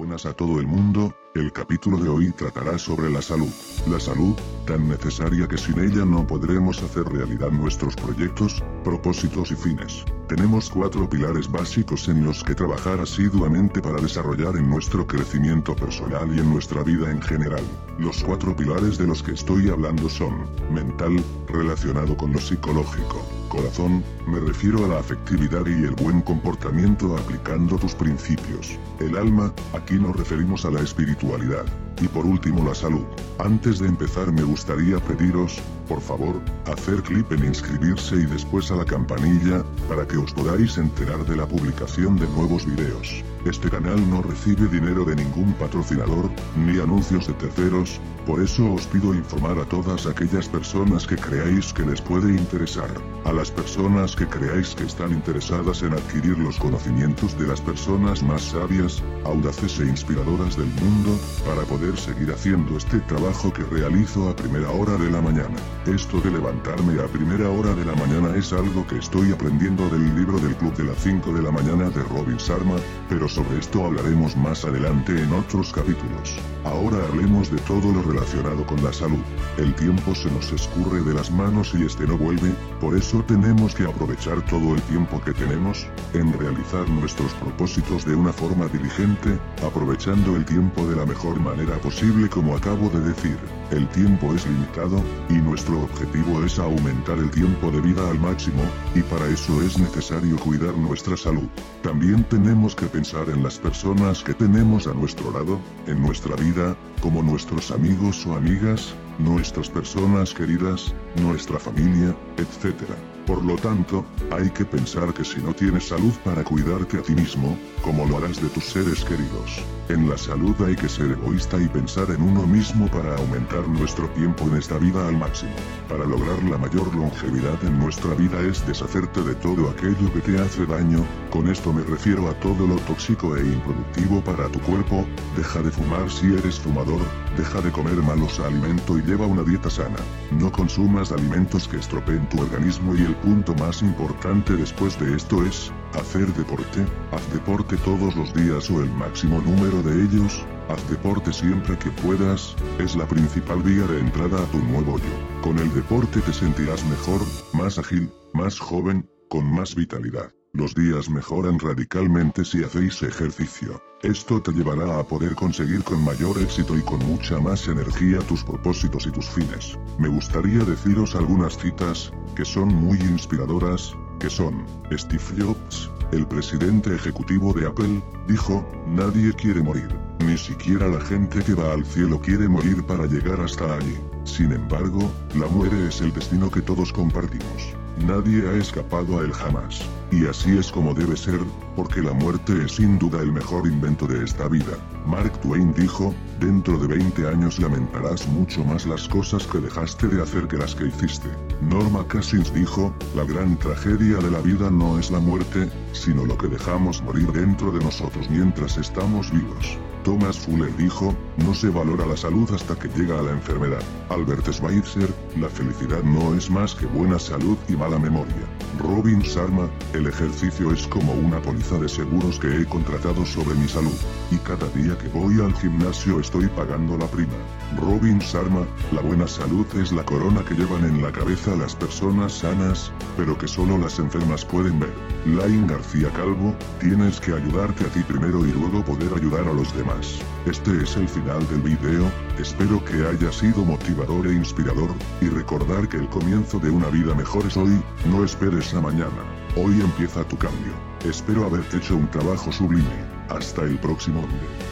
Buenas a todo el mundo, el capítulo de hoy tratará sobre la salud. La salud, tan necesaria que sin ella no podremos hacer realidad nuestros proyectos, propósitos y fines. Tenemos cuatro pilares básicos en los que trabajar asiduamente para desarrollar en nuestro crecimiento personal y en nuestra vida en general. Los cuatro pilares de los que estoy hablando son, mental, relacionado con lo psicológico, corazón, me refiero a la afectividad y el buen comportamiento aplicando tus principios, el alma, aquí nos referimos a la espiritualidad. Y por último la salud. Antes de empezar me gustaría pediros, por favor, hacer clic en inscribirse y después a la campanilla, para que os podáis enterar de la publicación de nuevos videos. Este canal no recibe dinero de ningún patrocinador, ni anuncios de terceros, por eso os pido informar a todas aquellas personas que creáis que les puede interesar, a las personas que creáis que están interesadas en adquirir los conocimientos de las personas más sabias, audaces e inspiradoras del mundo, para poder seguir haciendo este trabajo que realizo a primera hora de la mañana. Esto de levantarme a primera hora de la mañana es algo que estoy aprendiendo del libro del Club de las 5 de la mañana de Robin Sharma, pero sobre esto hablaremos más adelante en otros capítulos. Ahora hablemos de todo lo relacionado con la salud. El tiempo se nos escurre de las manos y este no vuelve, por eso tenemos que aprovechar todo el tiempo que tenemos, en realizar nuestros propósitos de una forma diligente, aprovechando el tiempo de la mejor manera posible como acabo de decir. El tiempo es limitado, y nuestro objetivo es aumentar el tiempo de vida al máximo, y para eso es necesario cuidar nuestra salud. También tenemos que pensar en las personas que tenemos a nuestro lado, en nuestra vida, como nuestros amigos o amigas, nuestras personas queridas, nuestra familia, etc. Por lo tanto, hay que pensar que si no tienes salud para cuidarte a ti mismo, ¿cómo lo harás de tus seres queridos? En la salud hay que ser egoísta y pensar en uno mismo para aumentar nuestro tiempo en esta vida al máximo. Para lograr la mayor longevidad en nuestra vida es deshacerte de todo aquello que te hace daño, con esto me refiero a todo lo tóxico e improductivo para tu cuerpo, deja de fumar si eres fumador, deja de comer malos alimentos y lleva una dieta sana. No consumas alimentos que estropeen tu organismo y el punto más importante después de esto es, hacer deporte, haz deporte todos los días o el máximo número de ellos, haz deporte siempre que puedas, es la principal vía de entrada a tu nuevo yo. Con el deporte te sentirás mejor, más ágil, más joven, con más vitalidad. Los días mejoran radicalmente si hacéis ejercicio. Esto te llevará a poder conseguir con mayor éxito y con mucha más energía tus propósitos y tus fines. Me gustaría deciros algunas citas, que son muy inspiradoras, que son, Steve Jobs, el presidente ejecutivo de Apple, dijo, nadie quiere morir, ni siquiera la gente que va al cielo quiere morir para llegar hasta allí. Sin embargo, la muerte es el destino que todos compartimos. Nadie ha escapado a él jamás. Y así es como debe ser, porque la muerte es sin duda el mejor invento de esta vida. Mark Twain dijo, dentro de 20 años lamentarás mucho más las cosas que dejaste de hacer que las que hiciste. Norma Cousins dijo, la gran tragedia de la vida no es la muerte, sino lo que dejamos morir dentro de nosotros mientras estamos vivos. Thomas Fuller dijo, no se valora la salud hasta que llega a la enfermedad. Albert Schweitzer, la felicidad no es más que buena salud y mala memoria. Robin Sharma, el ejercicio es como una póliza de seguros que he contratado sobre mi salud, y cada día que voy al gimnasio estoy pagando la prima. Robin Sharma, la buena salud es la corona que llevan en la cabeza las personas sanas, pero que solo las enfermas pueden ver. Lain García Calvo, tienes que ayudarte a ti primero y luego poder ayudar a los demás. Este es el final del video, espero que haya sido motivador e inspirador, y recordar que el comienzo de una vida mejor es hoy, no esperes a mañana. Hoy empieza tu cambio. Espero haber hecho un trabajo sublime. Hasta el próximo video.